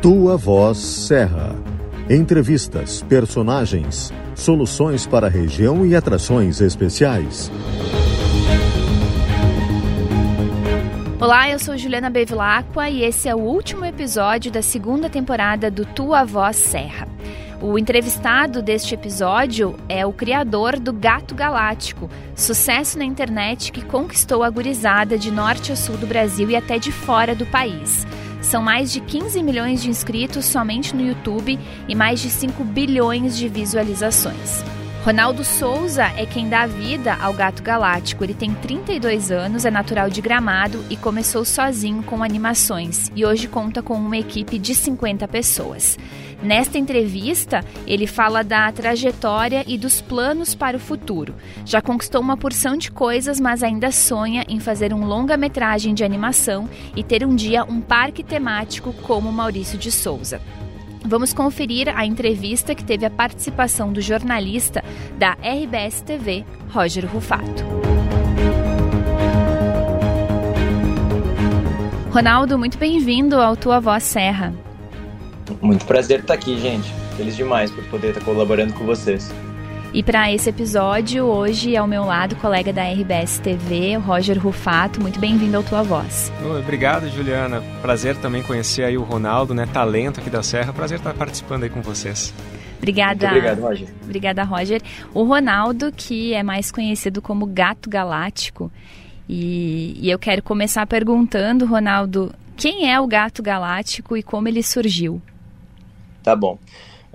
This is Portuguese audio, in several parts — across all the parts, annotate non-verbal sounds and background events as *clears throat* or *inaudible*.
Tua Voz Serra. Entrevistas, personagens, soluções para a região e atrações especiais. Olá, eu sou Juliana Bevilacqua e esse é o último episódio da segunda temporada do Tua Voz Serra. O entrevistado deste episódio é o criador do Gato Galáctico, sucesso na internet que conquistou a gurizada de norte a sul do Brasil e até de fora do país. São mais de 15 milhões de inscritos somente no YouTube e mais de 5 bilhões de visualizações. Ronaldo Souza é quem dá vida ao Gato Galáctico. Ele tem 32 anos, é natural de Gramado e começou sozinho com animações e hoje conta com uma equipe de 50 pessoas. Nesta entrevista, ele fala da trajetória e dos planos para o futuro. Já conquistou uma porção de coisas, mas ainda sonha em fazer um longa-metragem de animação e ter um dia um parque temático como Maurício de Souza. Vamos conferir a entrevista que teve a participação do jornalista da RBS TV, Roger Rufato. Ronaldo, muito bem-vindo ao Tua Voz Serra. Muito prazer estar aqui, gente. Feliz demais por poder estar colaborando com vocês. E para esse episódio, hoje ao meu lado, colega da RBS TV, Roger Rufato. Muito bem-vindo ao Tua Voz. Obrigado, Juliana. Prazer também conhecer aí o Ronaldo, né? Talento aqui da Serra. Prazer estar participando aí com vocês. Obrigada. Muito obrigado, Roger. Obrigada, Roger. O Ronaldo, que é mais conhecido como Gato Galáctico. E, e eu quero começar perguntando, Ronaldo, quem é o Gato Galáctico e como ele surgiu? Tá bom.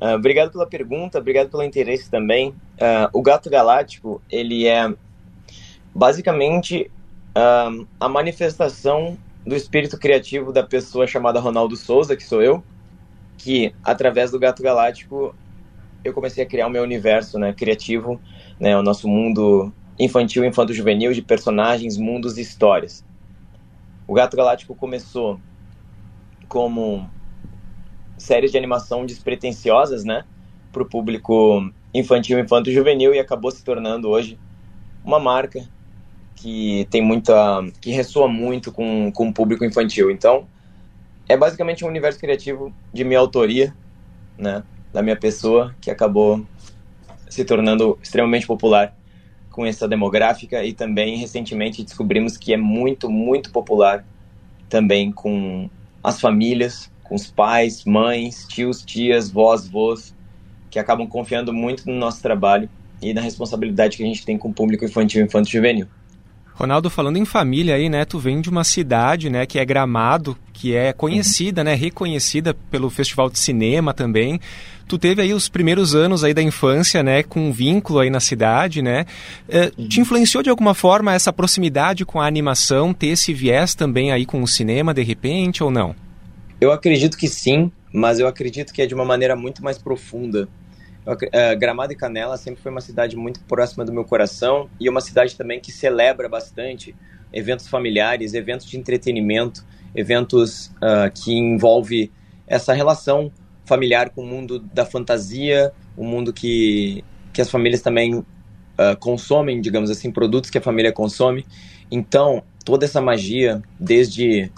Uh, obrigado pela pergunta, obrigado pelo interesse também. Uh, o Gato Galáctico, ele é basicamente uh, a manifestação do espírito criativo da pessoa chamada Ronaldo Souza, que sou eu, que através do Gato Galáctico eu comecei a criar o meu universo né, criativo, né, o nosso mundo infantil, infanto-juvenil de personagens, mundos e histórias. O Gato Galáctico começou como séries de animação despretensiosas, né, o público infantil, infanto juvenil e acabou se tornando hoje uma marca que tem muita, que ressoa muito com, com o público infantil. Então, é basicamente um universo criativo de minha autoria, né, da minha pessoa, que acabou se tornando extremamente popular com essa demográfica e também recentemente descobrimos que é muito, muito popular também com as famílias com os pais, mães, tios, tias, vós, vós, que acabam confiando muito no nosso trabalho e na responsabilidade que a gente tem com o público infantil e infanto juvenil. Ronaldo, falando em família aí, né, tu vem de uma cidade, né, que é Gramado, que é conhecida, uhum. né, reconhecida pelo Festival de Cinema também. Tu teve aí os primeiros anos aí da infância, né, com um vínculo aí na cidade, né? É, uhum. Te influenciou de alguma forma essa proximidade com a animação, ter esse viés também aí com o cinema de repente ou não? Eu acredito que sim, mas eu acredito que é de uma maneira muito mais profunda. Eu, uh, Gramado e Canela sempre foi uma cidade muito próxima do meu coração e uma cidade também que celebra bastante eventos familiares, eventos de entretenimento, eventos uh, que envolve essa relação familiar com o mundo da fantasia, o mundo que, que as famílias também uh, consomem, digamos assim, produtos que a família consome. Então, toda essa magia, desde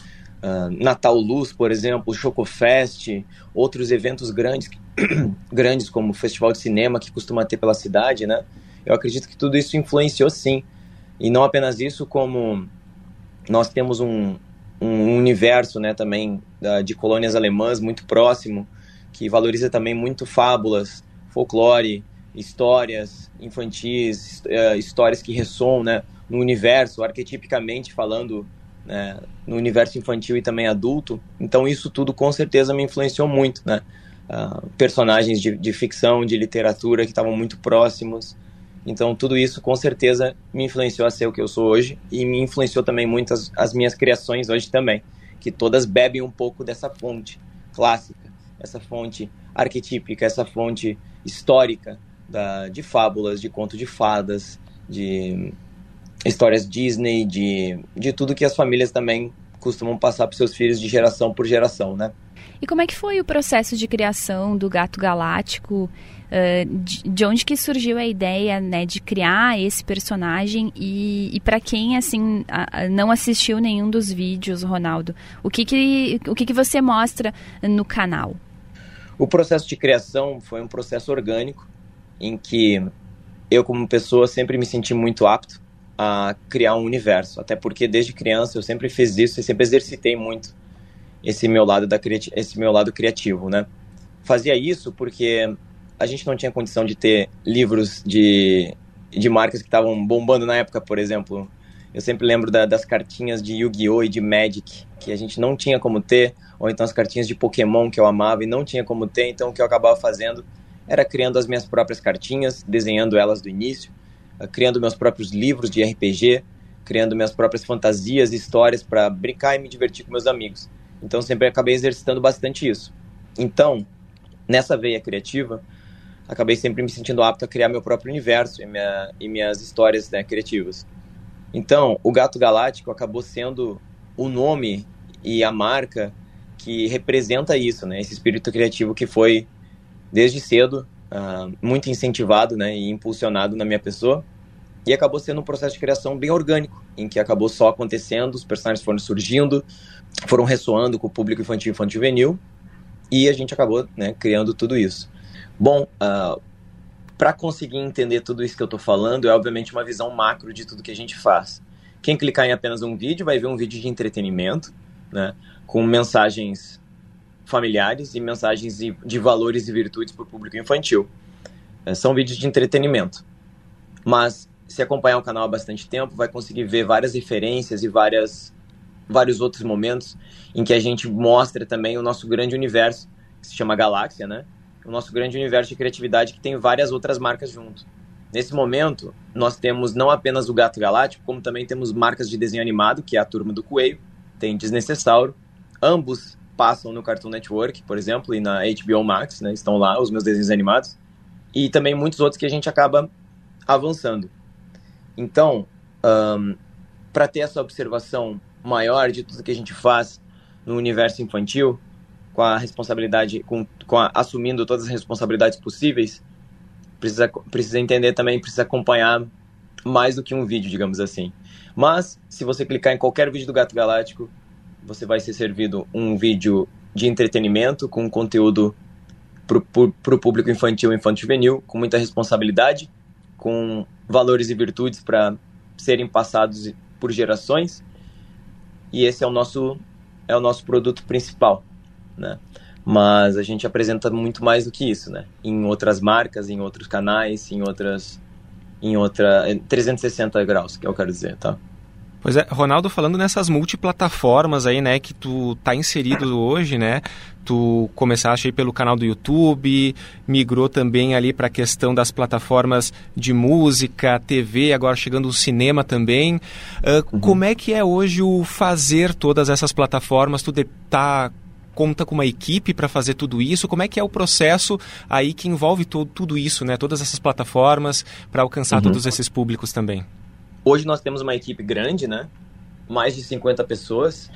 uh, Natal Luz, por exemplo, Chocofest, outros eventos grandes, *clears throat* grandes como o Festival de Cinema que costuma ter pela cidade, né? Eu acredito que tudo isso influenciou sim. E não apenas isso, como nós temos um, um universo né, também da, de colônias alemãs muito próximo, que valoriza também muito fábulas, folclore, histórias infantis, uh, histórias que ressoam né, no universo, arquetipicamente falando né, no universo infantil e também adulto. Então isso tudo com certeza me influenciou muito, né? Uh, personagens de, de, ficção, de literatura que estavam muito próximos. Então tudo isso com certeza me influenciou a ser o que eu sou hoje e me influenciou também muito as, as minhas criações hoje também, que todas bebem um pouco dessa fonte clássica, essa fonte arquetípica, essa fonte histórica da, de fábulas, de conto de fadas, de histórias Disney, de, de tudo que as famílias também costumam passar para seus filhos de geração por geração, né? E como é que foi o processo de criação do Gato Galáctico? Uh, de, de, onde que surgiu a ideia, né, de criar esse personagem e, e para quem, assim, não assistiu nenhum dos vídeos, Ronaldo, o que que, o que que você mostra no canal? O processo de criação foi um processo orgânico em que eu, como pessoa, sempre me senti muito apto a criar um universo. Até porque desde criança eu sempre fiz isso e sempre exercitei muito esse meu lado da esse meu lado criativo, né? Fazia isso porque a gente não tinha condição de ter livros de, de marcas que estavam bombando na época, por exemplo. Eu sempre lembro da, das cartinhas de Yu-Gi-Oh! e de Magic, que a gente não tinha como ter, ou então as cartinhas de Pokémon que eu amava e não tinha como ter, então o que eu acabava fazendo era criando as minhas próprias cartinhas, desenhando elas do início, criando meus próprios livros de RPG, criando minhas próprias fantasias e histórias para brincar e me divertir com meus amigos. Então sempre acabei exercitando bastante isso. Então, nessa veia criativa, acabei sempre me sentindo apto a criar meu próprio universo e, minha, e minhas histórias né, criativas. Então, o Gato Galáctico acabou sendo o nome e a marca que representa isso, né? Esse espírito criativo que foi desde cedo uh, muito incentivado, né, e impulsionado na minha pessoa. E acabou sendo um processo de criação bem orgânico, em que acabou só acontecendo, os personagens foram surgindo, foram ressoando com o público infantil e juvenil, e a gente acabou né, criando tudo isso. Bom, uh, ah, para conseguir entender tudo isso que eu estou falando, é obviamente uma visão macro de tudo que a gente faz. Quem clicar em apenas um vídeo vai ver um vídeo de entretenimento, né, com mensagens familiares e mensagens de valores e virtudes para o público infantil. É, são vídeos de entretenimento. Mas se acompanhar o canal há bastante tempo, vai conseguir ver várias referências e várias, vários outros momentos em que a gente mostra também o nosso grande universo, que se chama Galáxia, né? O nosso grande universo de criatividade que tem várias outras marcas junto. Nesse momento, nós temos não apenas o Gato Galáctico, como também temos marcas de desenho animado, que é a Turma do Coelho, tem Desnecessauro. Ambos passam no Cartoon Network, por exemplo, e na HBO Max, né? Estão lá os meus desenhos animados. E também muitos outros que a gente acaba avançando. Então, um, para ter essa observação maior de tudo que a gente faz no universo infantil, com a responsabilidade, com, com a, assumindo todas as responsabilidades possíveis, precisa, precisa entender também, precisa acompanhar mais do que um vídeo, digamos assim. Mas, se você clicar em qualquer vídeo do Gato Galáctico, você vai ser servido um vídeo de entretenimento com conteúdo para o público infantil e infantil juvenil, com muita responsabilidade, com valores e virtudes para serem passados por gerações. E esse é o nosso é o nosso produto principal, né? Mas a gente apresenta muito mais do que isso, né? Em outras marcas, em outros canais, em outras em outra 360 graus, que eu quero dizer, tá? Pois é, Ronaldo, falando nessas multiplataformas aí, né, que tu tá inserido hoje, né? Tu começaste aí pelo canal do YouTube, migrou também ali para a questão das plataformas de música, TV, agora chegando o cinema também. Uh, uhum. Como é que é hoje o fazer todas essas plataformas? Tu tá conta com uma equipe para fazer tudo isso? Como é que é o processo aí que envolve todo, tudo isso, né? Todas essas plataformas para alcançar uhum. todos esses públicos também? Hoje nós temos uma equipe grande, né? Mais de 50 pessoas.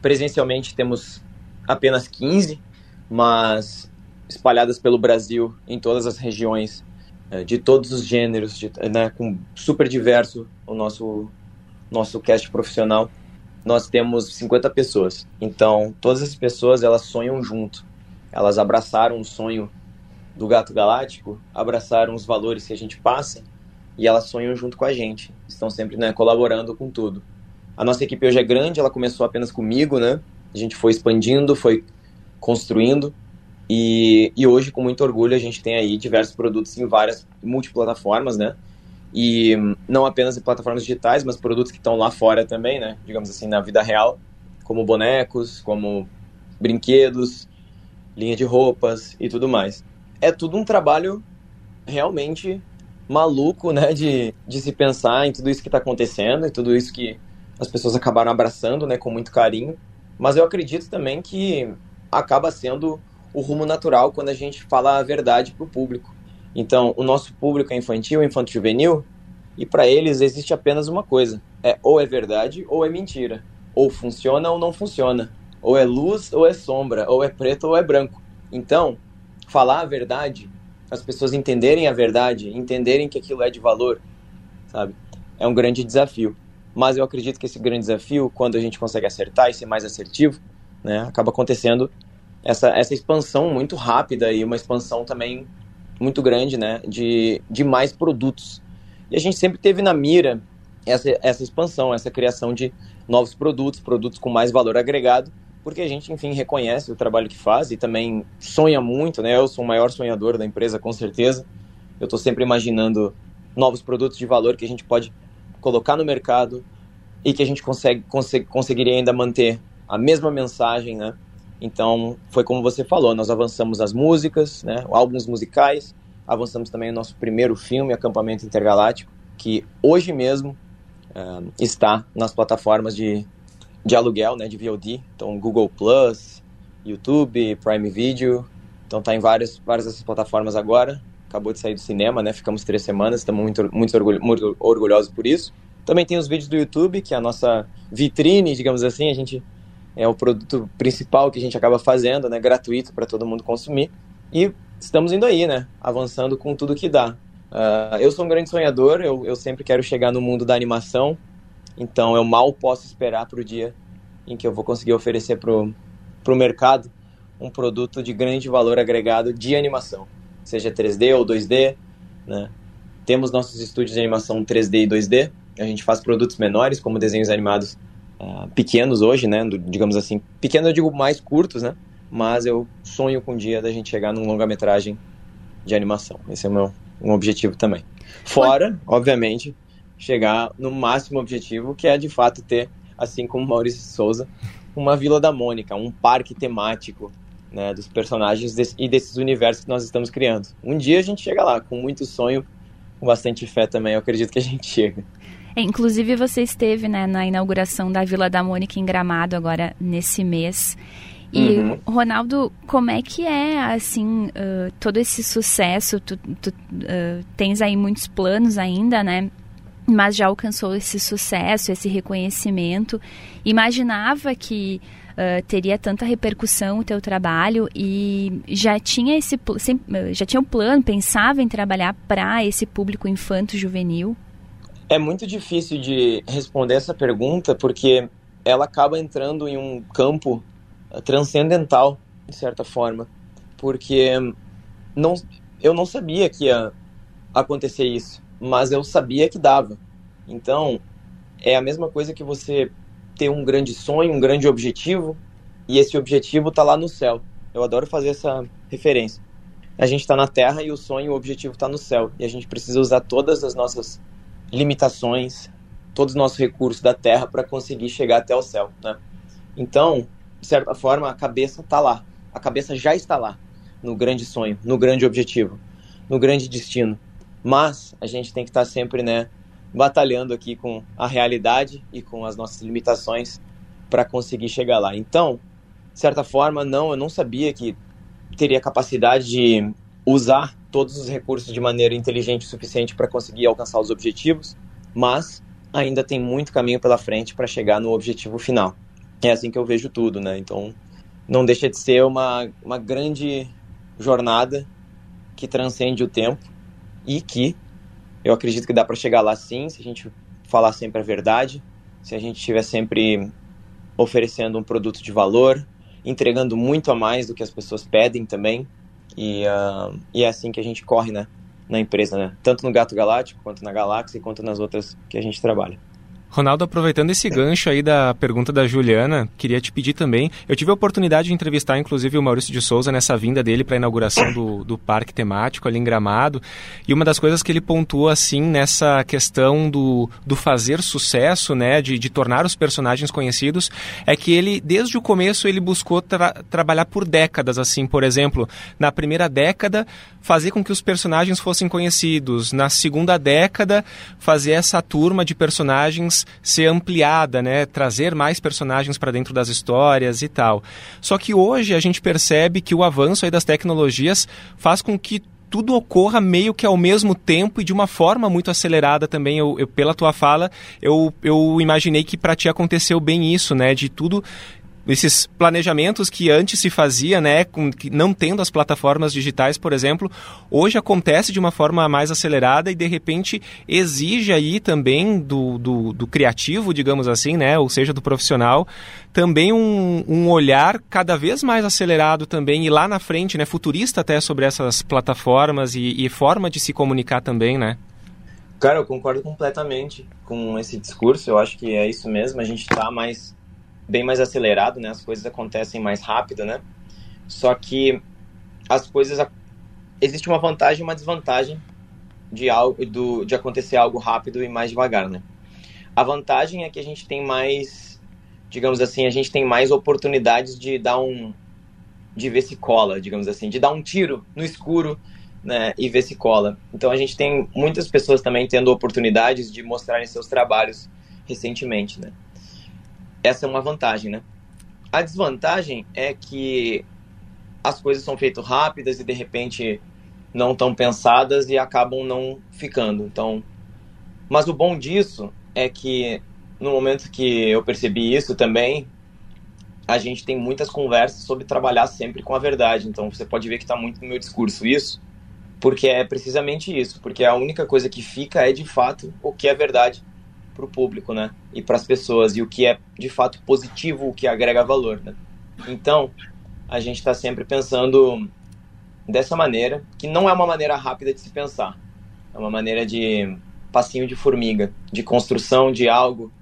Presencialmente temos apenas 15, mas espalhadas pelo Brasil, em todas as regiões, é, de todos os gêneros, de, né, com super diverso o nosso, nosso cast profissional. Nós temos 50 pessoas. Então, todas as pessoas, elas sonham junto. Elas abraçaram o sonho do Gato Galáctico, abraçaram os valores que a gente passa e elas sonham junto com a gente. Estão sempre né, colaborando com tudo. A nossa equipe hoje é grande, ela começou apenas comigo, né? A gente foi expandindo, foi construindo. E, e hoje, com muito orgulho, a gente tem aí diversos produtos em várias multiplataformas, né? E não apenas em plataformas digitais, mas produtos que estão lá fora também, né? Digamos assim, na vida real, como bonecos, como brinquedos, linha de roupas e tudo mais. É tudo um trabalho realmente maluco, né, de, de se pensar em tudo isso que está acontecendo e tudo isso que as pessoas acabaram abraçando, né, com muito carinho. Mas eu acredito também que acaba sendo o rumo natural quando a gente fala a verdade para o público. Então, o nosso público é infantil, infanto juvenil, e para eles existe apenas uma coisa: é ou é verdade ou é mentira, ou funciona ou não funciona, ou é luz ou é sombra, ou é preto ou é branco. Então, falar a verdade as pessoas entenderem a verdade, entenderem que aquilo é de valor, sabe? É um grande desafio. Mas eu acredito que esse grande desafio, quando a gente consegue acertar e ser mais assertivo, né, acaba acontecendo essa, essa expansão muito rápida e uma expansão também muito grande, né, de, de mais produtos. E a gente sempre teve na mira essa, essa expansão, essa criação de novos produtos, produtos com mais valor agregado, porque a gente, enfim, reconhece o trabalho que faz e também sonha muito, né? Eu sou o maior sonhador da empresa, com certeza. Eu estou sempre imaginando novos produtos de valor que a gente pode colocar no mercado e que a gente consegue, consegue conseguiria ainda manter a mesma mensagem, né? Então, foi como você falou, nós avançamos as músicas, né? Álbuns musicais, avançamos também o nosso primeiro filme, Acampamento Intergaláctico, que hoje mesmo uh, está nas plataformas de, de aluguel, né, de VOD, então Google Plus, YouTube, Prime Video, então está em várias, várias dessas plataformas agora. Acabou de sair do cinema, né? Ficamos três semanas, estamos muito, muito, orgulho, muito orgulhosos por isso. Também tem os vídeos do YouTube, que é a nossa vitrine, digamos assim, a gente é o produto principal que a gente acaba fazendo, né? Gratuito para todo mundo consumir. E estamos indo aí, né? Avançando com tudo que dá. Uh, eu sou um grande sonhador, eu, eu sempre quero chegar no mundo da animação, então eu mal posso esperar para o dia em que eu vou conseguir oferecer para o mercado um produto de grande valor agregado de animação, seja 3D ou 2D. Né? Temos nossos estúdios de animação 3D e 2D, a gente faz produtos menores, como desenhos animados uh, pequenos hoje, né? digamos assim, pequenos eu digo mais curtos, né? mas eu sonho com o dia da gente chegar num longa-metragem de animação. Esse é o meu um objetivo também. Fora, obviamente, chegar no máximo objetivo, que é de fato ter, assim como Maurício Souza, uma Vila da Mônica, um parque temático né, dos personagens desse, e desses universos que nós estamos criando. Um dia a gente chega lá, com muito sonho, com bastante fé também, eu acredito que a gente chega. É, inclusive você esteve né, na inauguração da Vila da Mônica em Gramado agora nesse mês. E, uhum. Ronaldo, como é que é, assim, uh, todo esse sucesso? Tu, tu uh, tens aí muitos planos ainda, né? Mas já alcançou esse sucesso, esse reconhecimento. Imaginava que uh, teria tanta repercussão o teu trabalho e já tinha esse já tinha um plano, pensava em trabalhar para esse público infanto-juvenil? É muito difícil de responder essa pergunta porque ela acaba entrando em um campo transcendental, de certa forma, porque não, eu não sabia que ia acontecer isso, mas eu sabia que dava. Então, é a mesma coisa que você ter um grande sonho, um grande objetivo, e esse objetivo está lá no céu. Eu adoro fazer essa referência. A gente está na Terra e o sonho, o objetivo está no céu. E a gente precisa usar todas as nossas limitações, todos os nossos recursos da Terra para conseguir chegar até o céu. Né? Então, de certa forma, a cabeça está lá. A cabeça já está lá, no grande sonho, no grande objetivo, no grande destino. Mas a gente tem que estar tá sempre, né, batalhando aqui com a realidade e com as nossas limitações para conseguir chegar lá. Então, de certa forma, não, eu não sabia que teria capacidade de usar todos os recursos de maneira inteligente o suficiente para conseguir alcançar os objetivos, mas ainda tem muito caminho pela frente para chegar no objetivo final é assim que eu vejo tudo, né? Então, não deixa de ser uma, uma grande jornada que transcende o tempo e que eu acredito que dá para chegar lá sim, se a gente falar sempre a verdade, se a gente estiver sempre oferecendo um produto de valor, entregando muito a mais do que as pessoas pedem também. E, uh, e é assim que a gente corre né, na empresa, né? Tanto no Gato Galáctico, quanto na Galáxia, quanto nas outras que a gente trabalha. Ronaldo, aproveitando esse gancho aí da pergunta da Juliana, queria te pedir também. Eu tive a oportunidade de entrevistar, inclusive, o Maurício de Souza nessa vinda dele para a inauguração do, do parque temático ali em Gramado. E uma das coisas que ele pontuou, assim, nessa questão do, do fazer sucesso, né, de, de tornar os personagens conhecidos, é que ele, desde o começo, ele buscou tra trabalhar por décadas, assim, por exemplo, na primeira década, fazer com que os personagens fossem conhecidos. Na segunda década, fazer essa turma de personagens ser ampliada, né? Trazer mais personagens para dentro das histórias e tal. Só que hoje a gente percebe que o avanço das tecnologias faz com que tudo ocorra meio que ao mesmo tempo e de uma forma muito acelerada também. Eu, eu pela tua fala, eu, eu imaginei que para ti aconteceu bem isso, né? De tudo esses planejamentos que antes se fazia, né, com, não tendo as plataformas digitais, por exemplo, hoje acontece de uma forma mais acelerada e de repente exige aí também do, do, do criativo, digamos assim, né, ou seja, do profissional, também um, um, olhar cada vez mais acelerado também e lá na frente, né, futurista até sobre essas plataformas e, e forma de se comunicar também, né? Cara, eu concordo completamente com esse discurso. Eu acho que é isso mesmo. A gente está mais bem mais acelerado, né? As coisas acontecem mais rápido, né? Só que as coisas existe uma vantagem e uma desvantagem de algo do de acontecer algo rápido e mais devagar, né? A vantagem é que a gente tem mais, digamos assim, a gente tem mais oportunidades de dar um de ver se cola, digamos assim, de dar um tiro no escuro, né, e ver se cola. Então a gente tem muitas pessoas também tendo oportunidades de mostrarem seus trabalhos recentemente, né? Essa é uma vantagem, né? A desvantagem é que as coisas são feitas rápidas e de repente não estão pensadas e acabam não ficando. Então, mas o bom disso é que no momento que eu percebi isso também, a gente tem muitas conversas sobre trabalhar sempre com a verdade. Então, você pode ver que está muito no meu discurso isso, porque é precisamente isso, porque a única coisa que fica é de fato o que é verdade para o público, né? E para as pessoas, e o que é de fato positivo, o que agrega valor, né? Então, a gente está sempre pensando dessa maneira, que não é uma maneira rápida de se pensar, é uma maneira de passinho de formiga, de construção de algo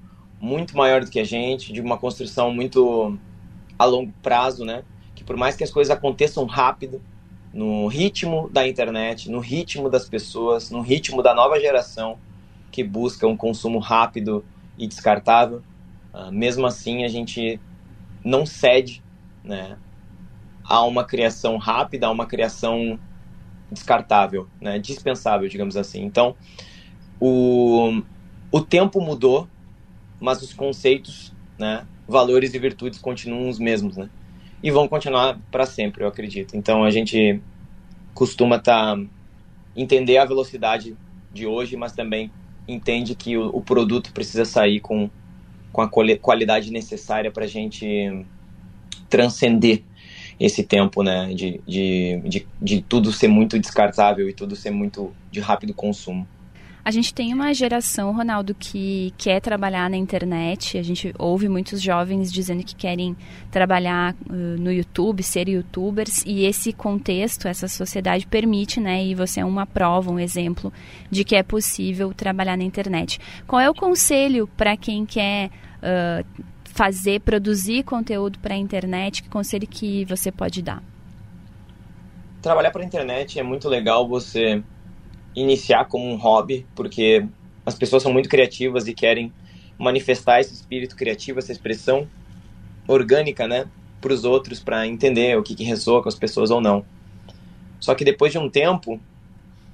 muito maior do que a gente, de uma construção muito a longo prazo, né? Que por mais que as coisas aconteçam rápido, no ritmo da internet, no ritmo das pessoas, no ritmo da nova geração, que busca um consumo rápido e descartável. Uh, mesmo assim, a gente não cede né, a uma criação rápida, a uma criação descartável, né, dispensável, digamos assim. Então, o, o tempo mudou, mas os conceitos, né, valores e virtudes continuam os mesmos, né? E vão continuar para sempre, eu acredito. Então, a gente costuma tá, entender a velocidade de hoje, mas também entende que o, o produto precisa sair com, com a qualidade necessária para a gente transcender esse tempo, né, de, de, de, de tudo ser muito descartável e tudo ser muito de rápido consumo. A gente tem uma geração, Ronaldo, que quer trabalhar na internet. A gente ouve muitos jovens dizendo que querem trabalhar uh, no YouTube, ser youtubers, e esse contexto, essa sociedade permite, né? E você é uma prova, um exemplo de que é possível trabalhar na internet. Qual é o conselho para quem quer uh, fazer, produzir conteúdo para a internet? Que conselho que você pode dar? Trabalhar para a internet é muito legal você iniciar como um hobby, porque as pessoas são muito criativas e querem manifestar esse espírito criativo, essa expressão orgânica, né, para os outros, para entender o que, que ressoa com as pessoas ou não. Só que depois de um tempo,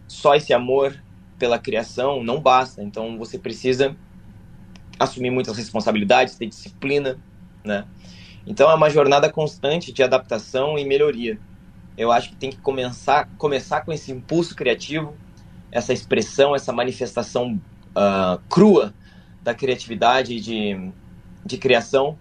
só esse amor pela criação não basta. Então você precisa assumir muitas responsabilidades, ter disciplina, né? Então é uma jornada constante de adaptação e melhoria. Eu acho que tem que começar, começar com esse impulso criativo, essa expressão, essa manifestação uh, crua da criatividade de, de criação,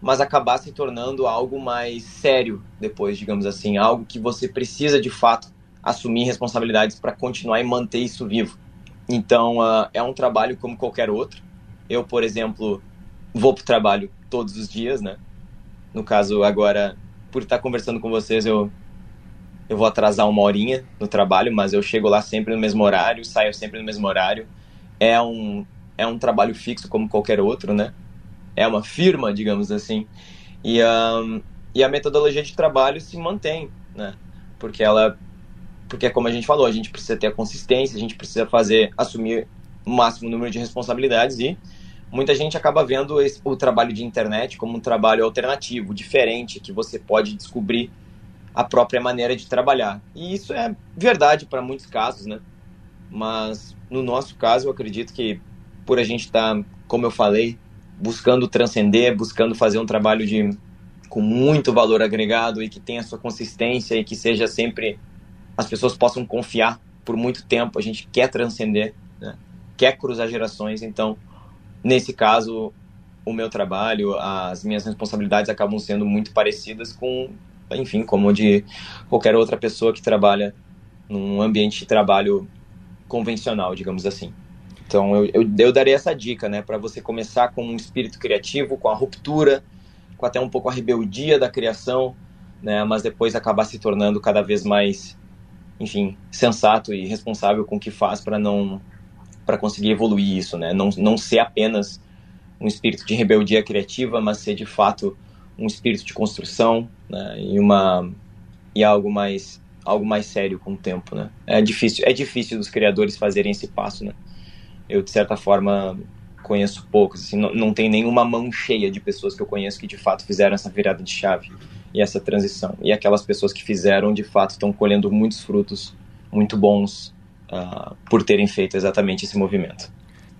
mas acabar se tornando algo mais sério depois, digamos assim, algo que você precisa de fato assumir responsabilidades para continuar e manter isso vivo. Então, uh, é um trabalho como qualquer outro. Eu, por exemplo, vou para o trabalho todos os dias, né? No caso, agora, por estar conversando com vocês, eu eu vou atrasar uma horinha no trabalho, mas eu chego lá sempre no mesmo horário, saio sempre no mesmo horário. É um, é um trabalho fixo como qualquer outro, né? É uma firma, digamos assim. E, um, e a metodologia de trabalho se mantém, né? Porque ela, porque é como a gente falou, a gente precisa ter a consistência, a gente precisa fazer, assumir o máximo número de responsabilidades e muita gente acaba vendo esse, o trabalho de internet como um trabalho alternativo, diferente, que você pode descobrir a própria maneira de trabalhar. E isso é verdade para muitos casos, né? Mas no nosso caso, eu acredito que por a gente estar, tá, como eu falei, buscando transcender, buscando fazer um trabalho de com muito valor agregado e que tenha sua consistência e que seja sempre as pessoas possam confiar por muito tempo. A gente quer transcender, né? quer cruzar gerações, então nesse caso o meu trabalho, as minhas responsabilidades acabam sendo muito parecidas com, enfim, como de qualquer outra pessoa que trabalha num ambiente de trabalho convencional, digamos assim. Então eu, eu, eu daria essa dica, né, para você começar com um espírito criativo, com a ruptura, com até um pouco a rebeldia da criação, né, mas depois acabar se tornando cada vez mais, enfim, sensato e responsável com o que faz para não para conseguir evoluir isso, né, não, não ser apenas um espírito de rebeldia criativa, mas ser de fato um espírito de construção, né, e uma e algo mais algo mais sério com o tempo, né? É difícil, é difícil dos criadores fazerem esse passo, né? Eu de certa forma conheço poucos, assim, não, não tem nenhuma mão cheia de pessoas que eu conheço que de fato fizeram essa virada de chave e essa transição. E aquelas pessoas que fizeram, de fato, estão colhendo muitos frutos muito bons uh, por terem feito exatamente esse movimento.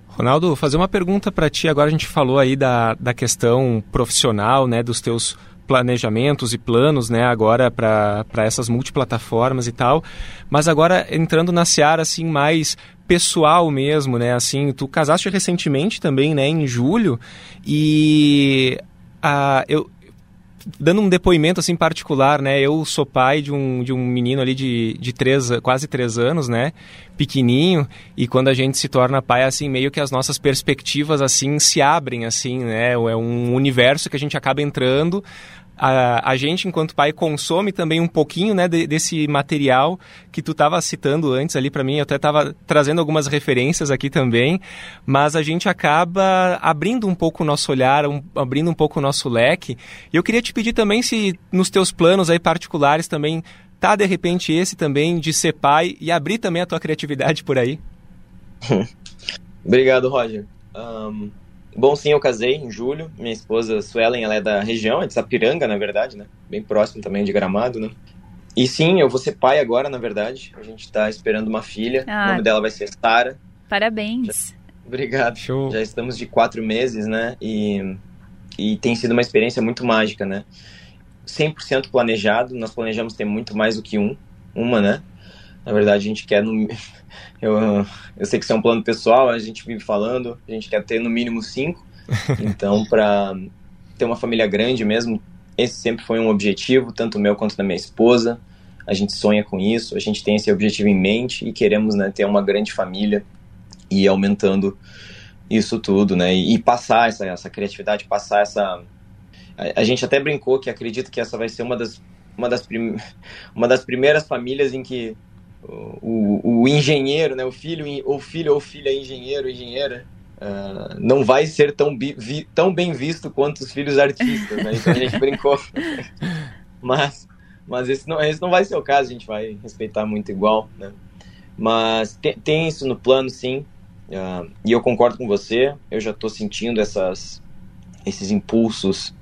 Ronaldo, fazer uma pergunta para ti. Agora a gente falou aí da, da questão profissional, né, dos teus planejamentos e planos, né, agora para essas multiplataformas e tal. Mas agora entrando na seara assim mais pessoal mesmo, né? Assim, tu casaste recentemente também, né, em julho, e a, eu, dando um depoimento assim particular, né? Eu sou pai de um, de um menino ali de, de três, quase três anos, né? Pequenininho. E quando a gente se torna pai, assim, meio que as nossas perspectivas assim se abrem, assim, né? É um universo que a gente acaba entrando a, a gente, enquanto pai, consome também um pouquinho né, de, desse material que tu estava citando antes ali para mim. Eu até estava trazendo algumas referências aqui também, mas a gente acaba abrindo um pouco o nosso olhar, um, abrindo um pouco o nosso leque. E eu queria te pedir também se nos teus planos aí particulares também tá de repente esse também de ser pai e abrir também a tua criatividade por aí. *laughs* Obrigado, Roger. Um, Bom, sim, eu casei em julho. Minha esposa, Suelen, ela é da região, é de Sapiranga, na verdade, né? Bem próximo também de Gramado, né? E sim, eu vou ser pai agora, na verdade. A gente tá esperando uma filha. Ah, o nome dela vai ser Sara. Parabéns. Já... Obrigado. Show. Já estamos de quatro meses, né? E, e tem sido uma experiência muito mágica, né? 100% planejado. Nós planejamos ter muito mais do que um. Uma, né? Na verdade, a gente quer no, *laughs* eu, eu sei que isso é um plano pessoal, a gente vive falando, a gente quer ter no mínimo cinco. *laughs* Então, para ter uma família grande mesmo, esse sempre foi um objetivo, tanto meu quanto da minha esposa. A gente sonha com isso, a gente tem esse objetivo em mente e queremos né, ter uma grande família e ir aumentando isso tudo, né? E, e passar essa, essa criatividade, passar essa. A, a, gente até brincou que acredita que essa vai ser uma das, uma das, prim... *laughs* uma das primeiras famílias em que o, o engenheiro, né, o filho ou filho ou filha engenheiro, engenheira, uh, não vai ser tão, vi, tão bem visto quanto os filhos artistas, né? Então a gente *laughs* brincou. mas mas esse não, esse não vai ser o caso, a gente vai respeitar muito igual, né? Mas tem, tem isso no plano, sim. Uh, e eu concordo com você, eu já estou sentindo essas, esses impulsos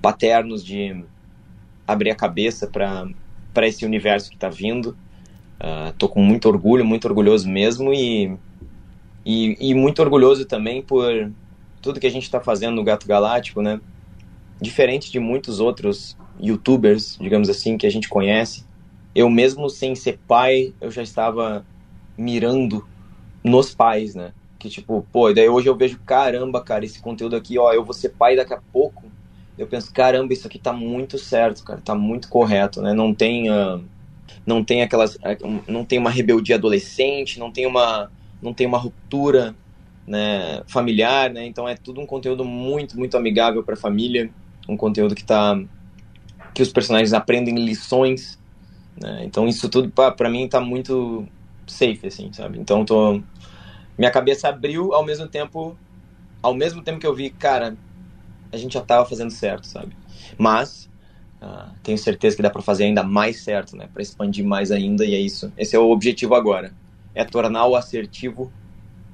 paternos de abrir a cabeça para esse universo que está vindo. Uh, tô com muito orgulho, muito orgulhoso mesmo e, e, e muito orgulhoso também por tudo que a gente está fazendo no Gato Galáctico, né? Diferente de muitos outros youtubers, digamos assim, que a gente conhece, eu mesmo sem ser pai, eu já estava mirando nos pais, né? Que tipo, pô, daí hoje eu vejo, caramba, cara, esse conteúdo aqui, ó, eu vou ser pai daqui a pouco. Eu penso, caramba, isso aqui tá muito certo, cara, tá muito correto, né? Não tem. Uh, não tem aquelas é, não tem uma rebeldia adolescente, não tem uma não tem uma ruptura né, familiar, né? Então é tudo um conteúdo muito muito amigável para a família, um conteúdo que tá que os personagens aprendem lições, né? Então isso tudo para mim tá muito safe assim, sabe? Então tô minha cabeça abriu ao mesmo tempo ao mesmo tempo que eu vi, cara, a gente já tava fazendo certo, sabe? Mas Uh, tenho certeza que dá para fazer ainda mais certo, né? Para expandir mais ainda e é isso. Esse é o objetivo agora. É tornar o assertivo,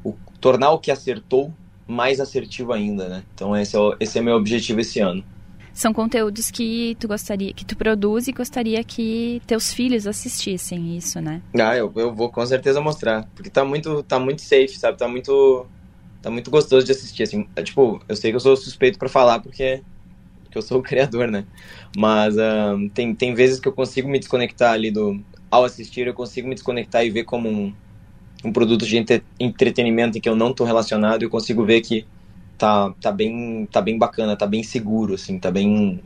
o, tornar o que acertou mais assertivo ainda, né? Então esse é, o, esse é meu objetivo esse ano. São conteúdos que tu gostaria, que tu produz e gostaria que teus filhos assistissem isso, né? Ah, eu, eu vou com certeza mostrar, porque tá muito, tá muito safe, sabe? Tá muito, tá muito gostoso de assistir, assim. É, tipo, eu sei que eu sou suspeito para falar porque porque eu sou o *laughs* criador, né? Mas tem, tem vezes que eu consigo me desconectar ali do. Ao assistir, eu consigo me desconectar e ver como um, um produto de entre, entretenimento em que eu não estou relacionado. Eu consigo ver que tá, tá bem tá bem bacana, tá bem seguro assim, tá bem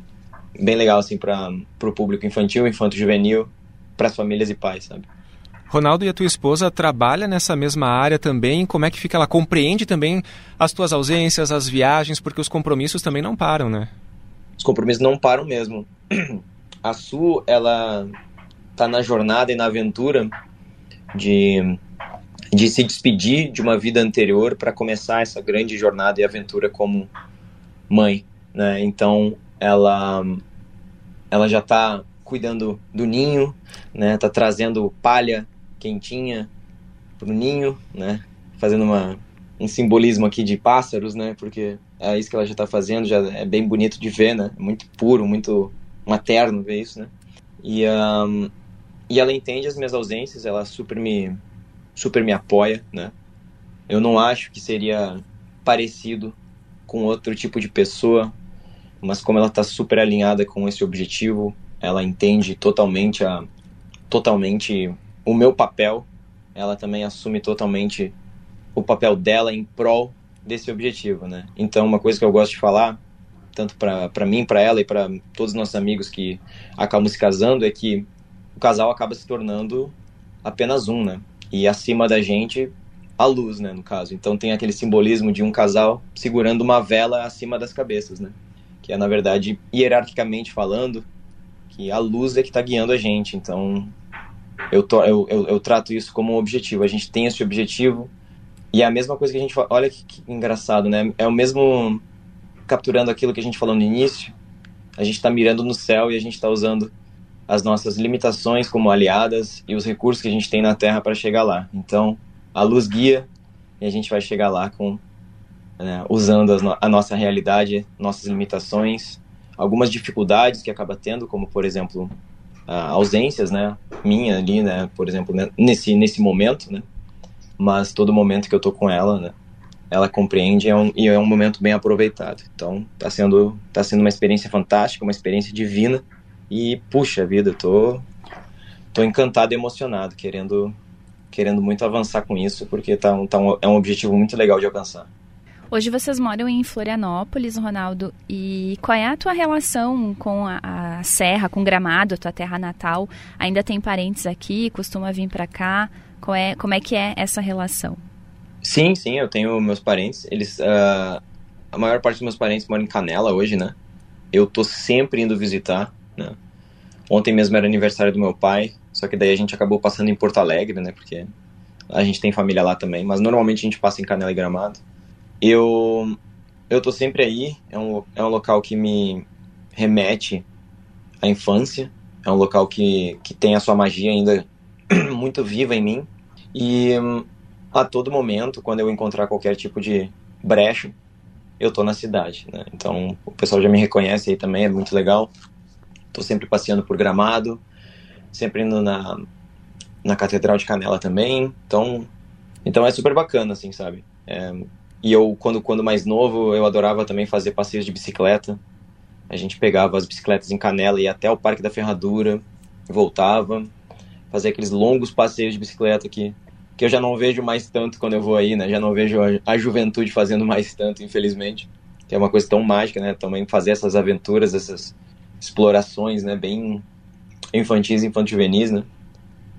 bem legal assim para o público infantil, infanto juvenil, para as famílias e pais, sabe? Ronaldo e a tua esposa trabalha nessa mesma área também. Como é que fica? Ela compreende também as tuas ausências, as viagens, porque os compromissos também não param, né? Os compromissos não param mesmo. A Su, ela tá na jornada e na aventura de de se despedir de uma vida anterior para começar essa grande jornada e aventura como mãe, né? Então ela ela já está cuidando do ninho, né? Tá trazendo palha quentinha pro ninho, né? Fazendo uma um simbolismo aqui de pássaros, né? Porque é isso que ela já está fazendo, já é bem bonito de ver, né? Muito puro, muito materno ver isso, né? E um, e ela entende as minhas ausências, ela super me super me apoia, né? Eu não acho que seria parecido com outro tipo de pessoa, mas como ela está super alinhada com esse objetivo, ela entende totalmente a totalmente o meu papel, ela também assume totalmente o papel dela em prol desse objetivo, né? Então, uma coisa que eu gosto de falar, tanto para mim, para ela e para todos os nossos amigos que acabam se casando, é que o casal acaba se tornando apenas um, né? e acima da gente a luz, né, no caso. Então tem aquele simbolismo de um casal segurando uma vela acima das cabeças, né? Que é na verdade hierarquicamente falando que a luz é que está guiando a gente. Então eu, to, eu, eu, eu, trato isso como um objetivo. A gente tem esse objetivo e é a mesma coisa que a gente fala. Olha que, que engraçado, né? É o mesmo capturando aquilo que a gente falou no início. A gente está mirando no céu e a gente está usando as nossas limitações como aliadas e os recursos que a gente tem na Terra para chegar lá. Então, a luz guia e a gente vai chegar lá com né, usando no a nossa realidade, nossas limitações, algumas dificuldades que acaba tendo, como por exemplo ausências, né, minha ali, né, por exemplo, né, nesse nesse momento, né, mas todo momento que eu tô com ela, né, ela compreende é um, e é um momento bem aproveitado. Então, tá sendo tá sendo uma experiência fantástica, uma experiência divina e, puxa vida, tô, tô encantado e emocionado, querendo, querendo muito avançar com isso, porque tá, tá um, é um objetivo muito legal de alcançar. Hoje vocês moram em Florianópolis, Ronaldo, e qual é a tua relação com a, a Serra, com Gramado, a tua terra natal? Ainda tem parentes aqui? Costuma vir para cá? Qual é, como é que é essa relação? Sim, sim, eu tenho meus parentes. Eles, uh, a maior parte dos meus parentes moram em Canela hoje, né? Eu tô sempre indo visitar. Né? Ontem mesmo era aniversário do meu pai, só que daí a gente acabou passando em Porto Alegre, né? Porque a gente tem família lá também, mas normalmente a gente passa em Canela e Gramado. Eu eu tô sempre aí, é um, é um local que me remete à infância, é um local que, que tem a sua magia ainda *clears throat* muito viva em mim. E a todo momento, quando eu encontrar qualquer tipo de brecha, eu tô na cidade, né? Então o pessoal já me reconhece aí também, é muito legal. Estou sempre passeando por Gramado, sempre indo na, na Catedral de Canela também. Então, então é super bacana, assim, sabe? É, e eu, quando, quando mais novo, eu adorava também fazer passeios de bicicleta. A gente pegava as bicicletas em Canela e ia até o Parque da Ferradura, voltava, fazia aqueles longos passeios de bicicleta que, que eu já não vejo mais tanto quando eu vou aí, né? Já não vejo a, a juventude fazendo mais tanto, infelizmente. Que é uma coisa tão mágica, né? Também fazer essas aventuras, essas, explorações, né, bem infantis, infanto-juvenis, né?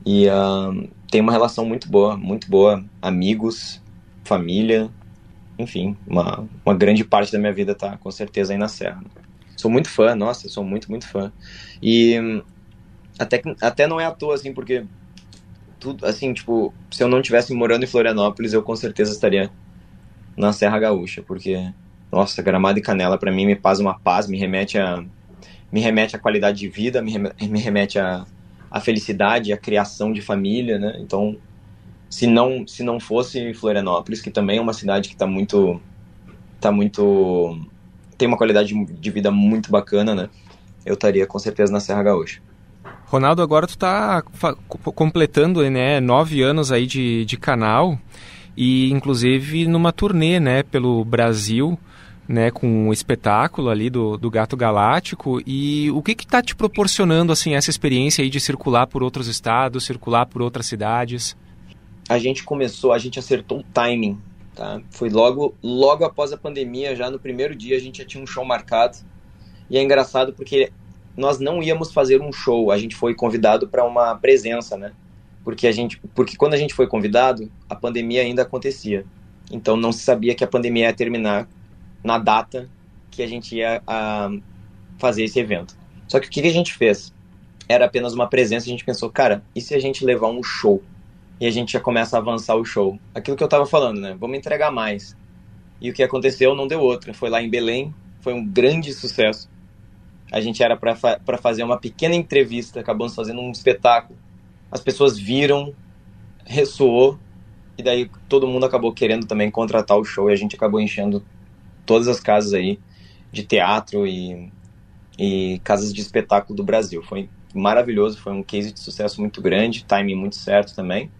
E uh, tem uma relação muito boa, muito boa, amigos, família, enfim, uma, uma grande parte da minha vida tá com certeza aí na Serra. Né? Sou muito fã, nossa, sou muito, muito fã. E até, até não é à toa, assim, porque tudo, assim, tipo, se eu não tivesse morando em Florianópolis, eu com certeza estaria na Serra Gaúcha, porque, nossa, Gramado e Canela para mim me faz uma paz, me remete a me remete à qualidade de vida, me remete à, à felicidade, à criação de família, né? Então, se não se não fosse Florianópolis, que também é uma cidade que está muito tá muito tem uma qualidade de vida muito bacana, né? Eu estaria com certeza na Serra Gaúcha. Ronaldo, agora tu está completando né, nove anos aí de, de canal e inclusive numa turnê né, pelo Brasil né, com o espetáculo ali do, do Gato Galáctico e o que está te proporcionando assim essa experiência aí de circular por outros estados, circular por outras cidades? A gente começou, a gente acertou o timing tá? Foi logo, logo após a pandemia, já no primeiro dia a gente já tinha um show marcado. E é engraçado porque nós não íamos fazer um show, a gente foi convidado para uma presença, né? Porque a gente, porque quando a gente foi convidado, a pandemia ainda acontecia. Então não se sabia que a pandemia ia terminar na data que a gente ia a, fazer esse evento. Só que o que a gente fez? Era apenas uma presença, a gente pensou, cara, e se a gente levar um show? E a gente já começa a avançar o show. Aquilo que eu tava falando, né? Vamos entregar mais. E o que aconteceu não deu outra. Foi lá em Belém, foi um grande sucesso. A gente era para fa fazer uma pequena entrevista, acabamos fazendo um espetáculo. As pessoas viram, ressoou, e daí todo mundo acabou querendo também contratar o show e a gente acabou enchendo todas as casas aí de teatro e, e casas de espetáculo do Brasil. Foi maravilhoso, foi um case de sucesso muito grande, timing muito certo também.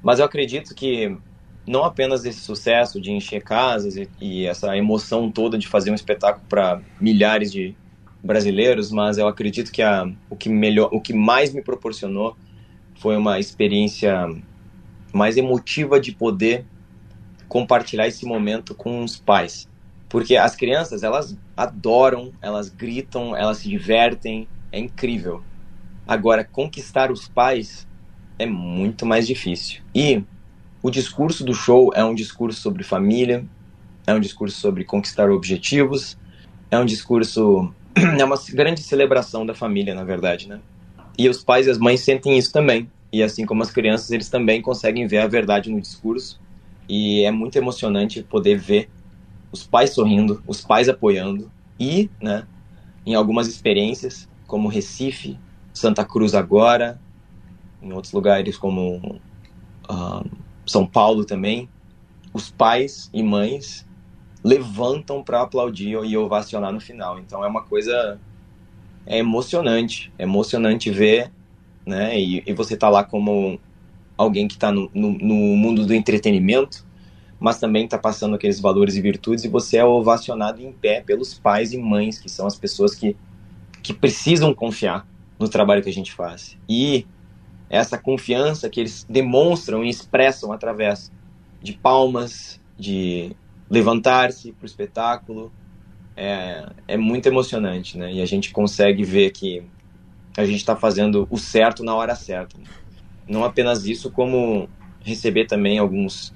Mas eu acredito que não apenas esse sucesso de encher casas e, e essa emoção toda de fazer um espetáculo para milhares de brasileiros, mas eu acredito que a, o que melhor, o que mais me proporcionou foi uma experiência mais emotiva de poder compartilhar esse momento com os pais. Porque as crianças, elas adoram, elas gritam, elas se divertem, é incrível. Agora, conquistar os pais é muito mais difícil. E o discurso do show é um discurso sobre família, é um discurso sobre conquistar objetivos, é um discurso. *clears throat* é uma grande celebração da família, na verdade, né? E os pais e as mães sentem isso também. E assim como as crianças, eles também conseguem ver a verdade no discurso. E é muito emocionante poder ver os pais sorrindo, os pais apoiando e, né, em algumas experiências, como Recife, Santa Cruz agora, em outros lugares como uh, São Paulo também, os pais e mães levantam para aplaudir e ovacionar no final. Então é uma coisa é emocionante, é emocionante ver, né? E, e você tá lá como alguém que está no, no, no, mundo do entretenimento, mas também está passando aqueles valores e virtudes e você é ovacionado em pé pelos pais e mães, que são as pessoas que, que precisam confiar no trabalho que a gente faz. E essa confiança que eles demonstram e expressam através de palmas, de levantar-se para o espetáculo, é, é muito emocionante, né? E a gente consegue ver que a gente está fazendo o certo na hora certa. Né? Não apenas isso, como receber também alguns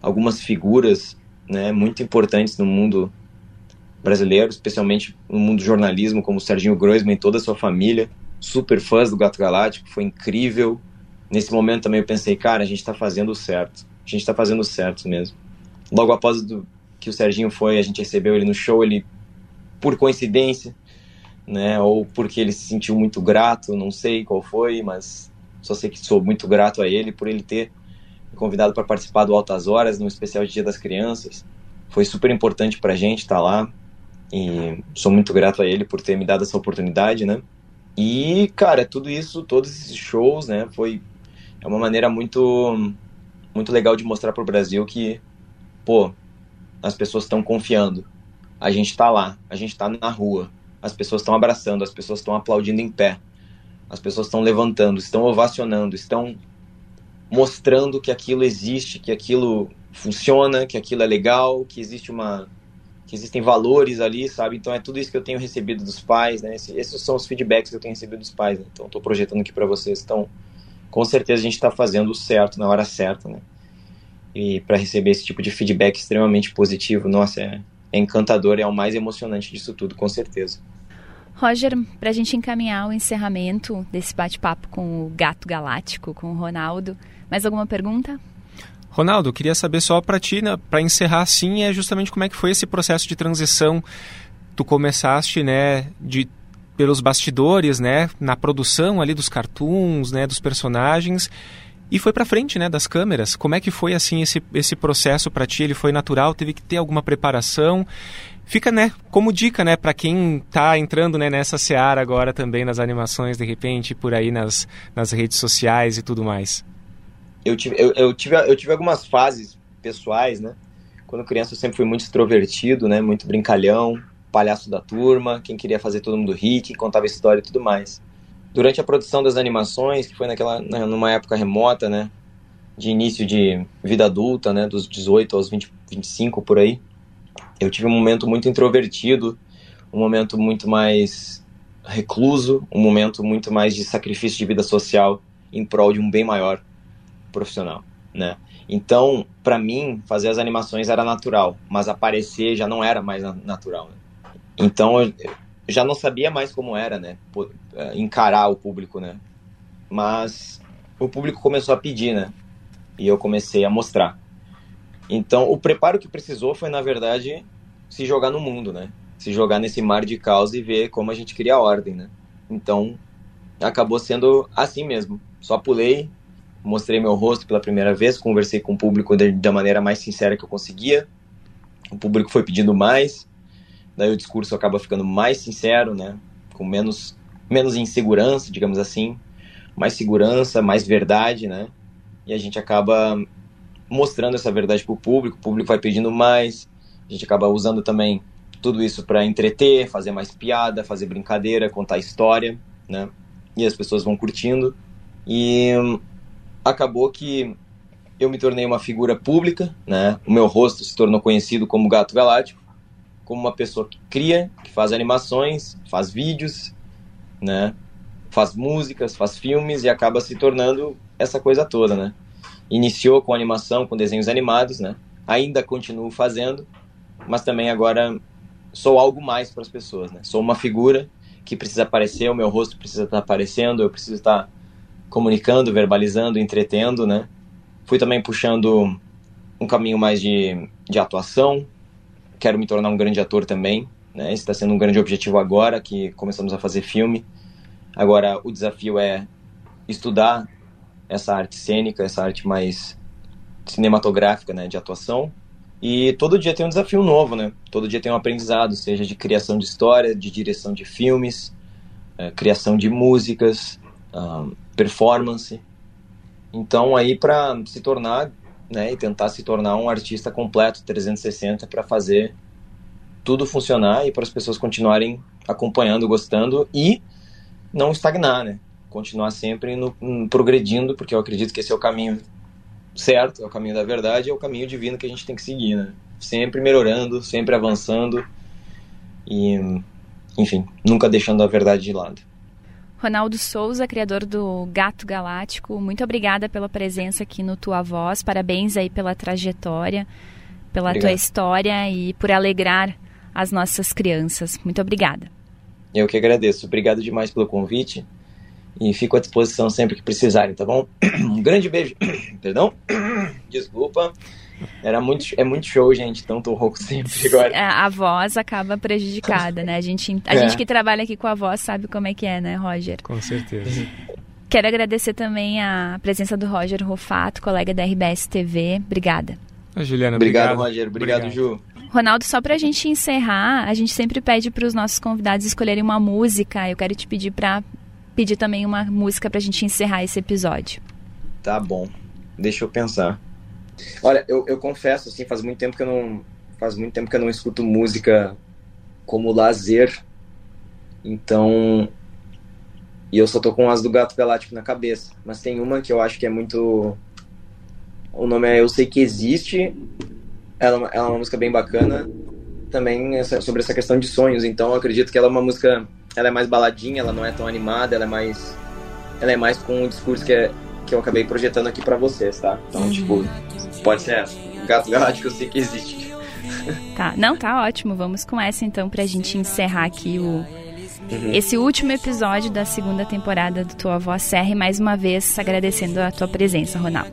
algumas figuras né, muito importantes no mundo brasileiro, especialmente no mundo do jornalismo, como o Serginho Groisman e toda a sua família, super fãs do Gato Galáctico, foi incrível. Nesse momento também eu pensei, cara, a gente está fazendo o certo, a gente está fazendo o certo mesmo. Logo após do, que o Serginho foi, a gente recebeu ele no show, ele, por coincidência, né, ou porque ele se sentiu muito grato, não sei qual foi, mas só sei que sou muito grato a ele por ele ter convidado para participar do Altas Horas, no especial de Dia das Crianças. Foi super importante para a gente estar tá lá e sou muito grato a ele por ter me dado essa oportunidade, né? E, cara, tudo isso, todos esses shows, né, foi é uma maneira muito muito legal de mostrar para o Brasil que, pô, as pessoas estão confiando. A gente está lá, a gente está na rua, as pessoas estão abraçando, as pessoas estão aplaudindo em pé, as pessoas estão levantando, estão ovacionando, estão mostrando que aquilo existe, que aquilo funciona, que aquilo é legal, que existe uma que existem valores ali, sabe? Então é tudo isso que eu tenho recebido dos pais, né? Esses são os feedbacks que eu tenho recebido dos pais. Né? Então estou projetando aqui para vocês. Então, com certeza a gente está fazendo o certo na hora certa, né? E para receber esse tipo de feedback extremamente positivo, nossa, é, é encantador, é o mais emocionante disso tudo, com certeza. Roger, para a gente encaminhar o encerramento desse bate-papo com o Gato Galáctico, com o Ronaldo, mais alguma pergunta? Ronaldo, queria saber só para ti, né, para encerrar assim, é justamente como é que foi esse processo de transição. Tu começaste, né, de pelos bastidores, né, na produção ali dos cartoons, né, dos personagens e foi para frente, né, das câmeras. Como é que foi assim esse esse processo para ti? Ele foi natural? Teve que ter alguma preparação? Fica, né, como dica, né, para quem está entrando, né, nessa seara agora também nas animações, de repente, por aí nas, nas redes sociais e tudo mais. Eu tive, eu, eu, tive, eu tive algumas fases pessoais, né? Quando criança eu sempre fui muito extrovertido, né, muito brincalhão, palhaço da turma, quem queria fazer todo mundo rir, quem contava história e tudo mais. Durante a produção das animações, que foi naquela, né, numa época remota, né, de início de vida adulta, né, dos 18 aos 20, 25 por aí, eu tive um momento muito introvertido, um momento muito mais recluso, um momento muito mais de sacrifício de vida social em prol de um bem maior profissional, né? Então, para mim, fazer as animações era natural, mas aparecer já não era mais natural. Né? Então, já não sabia mais como era, né? Eh, encarar o público, né? Mas o público começou a pedir, né? E eu comecei a mostrar. Então, o preparo que precisou foi, na verdade, se jogar no mundo, né? Se jogar nesse mar de caos e ver como a gente cria ordem, né? Então, acabou sendo assim mesmo. Só pulei, mostrei meu rosto pela primeira vez, conversei com o público de, da maneira mais sincera que eu conseguia. O público foi pedindo mais, daí o discurso acaba ficando mais sincero, né? Com menos, menos insegurança, digamos assim, mais segurança, mais verdade, né? E a gente acaba mostrando essa verdade para o público, o público vai pedindo mais, a gente acaba usando também tudo isso para entreter, fazer mais piada, fazer brincadeira, contar história, né? E as pessoas vão curtindo. E acabou que eu me tornei uma figura pública, né? O meu rosto se tornou conhecido como Gato Galáctico, como uma pessoa que cria, que faz animações, faz vídeos, né? Faz músicas, faz filmes e acaba se tornando essa coisa toda, né? Iniciou com animação, com desenhos animados, né? Ainda continuo fazendo, mas também agora sou algo mais para as pessoas, né? Sou uma figura que precisa aparecer, o meu rosto precisa estar aparecendo, eu preciso estar comunicando, verbalizando, entretendo, né? Fui também puxando um caminho mais de, de atuação, quero me tornar um grande ator também, né? Esse está sendo um grande objetivo agora que começamos a fazer filme. Agora o desafio é estudar essa arte cênica, essa arte mais cinematográfica, né, de atuação. E todo dia tem um desafio novo, né? Todo dia tem um aprendizado, seja de criação de história, de direção de filmes, é, criação de músicas, um, performance. Então aí para se tornar, né, e tentar se tornar um artista completo 360 para fazer tudo funcionar e para as pessoas continuarem acompanhando, gostando e não estagnar, né? Continuar sempre no, no, progredindo, porque eu acredito que esse é o caminho certo, é o caminho da verdade, é o caminho divino que a gente tem que seguir, né? Sempre melhorando, sempre avançando e, enfim, nunca deixando a verdade de lado. Ronaldo Souza, criador do Gato Galáctico, muito obrigada pela presença aqui no Tua Voz. Parabéns aí pela trajetória, pela Obrigado. tua história e por alegrar as nossas crianças. Muito obrigada. Eu que agradeço. Obrigado demais pelo convite e fico à disposição sempre que precisarem, tá bom? *clears throat* Um grande beijo. *clears throat* Perdão? *clears throat* Desculpa. Era muito, é muito show, gente, então tô rouco sempre agora. A, a voz acaba prejudicada, né? A gente, a é. gente que trabalha aqui com a voz sabe como é que é, né, Roger? Com certeza. Quero agradecer também a presença do Roger Rufato, colega da RBS TV. Obrigada. Juliana, obrigado. Obrigado, Roger. Obrigado, obrigado. Ju. Ronaldo, só pra gente encerrar, a gente sempre pede para os nossos convidados escolherem uma música. Eu quero te pedir para pedir também uma música pra gente encerrar esse episódio. Tá bom. Deixa eu pensar. Olha, eu, eu confesso, assim, faz muito tempo que eu não. Faz muito tempo que eu não escuto música como lazer. Então. E eu só tô com as do Gato Galáctico na cabeça. Mas tem uma que eu acho que é muito. O nome é Eu Sei Que Existe. Ela, ela é uma música bem bacana. Também sobre essa questão de sonhos. Então eu acredito que ela é uma música. Ela é mais baladinha, ela não é tão animada, ela é mais. Ela é mais com um discurso que, é, que eu acabei projetando aqui para vocês, tá? Então, tipo Pode ser essa. Gato Galáctico eu sei que existe. Tá, não, tá ótimo. Vamos com essa então pra gente encerrar aqui o, Uhum. esse último episódio da segunda temporada do Tua Voz Serra e mais uma vez agradecendo a tua presença, Ronaldo.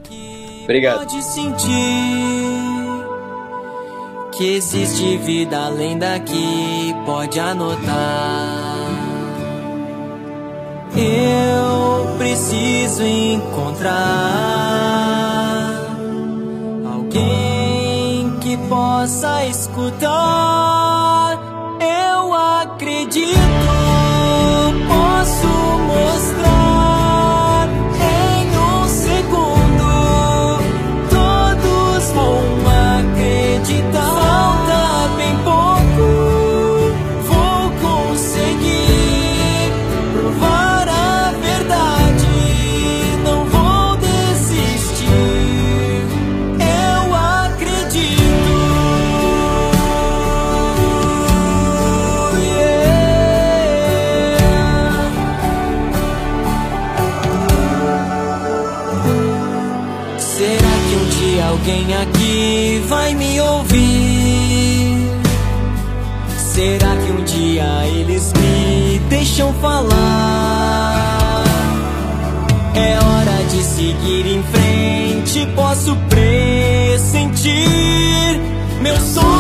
Obrigado. Pode sentir que existe vida além daqui, pode anotar. Eu preciso encontrar alguém que possa escutar. Eu acredito, falar? É hora de seguir em frente, posso pressentir meu sonho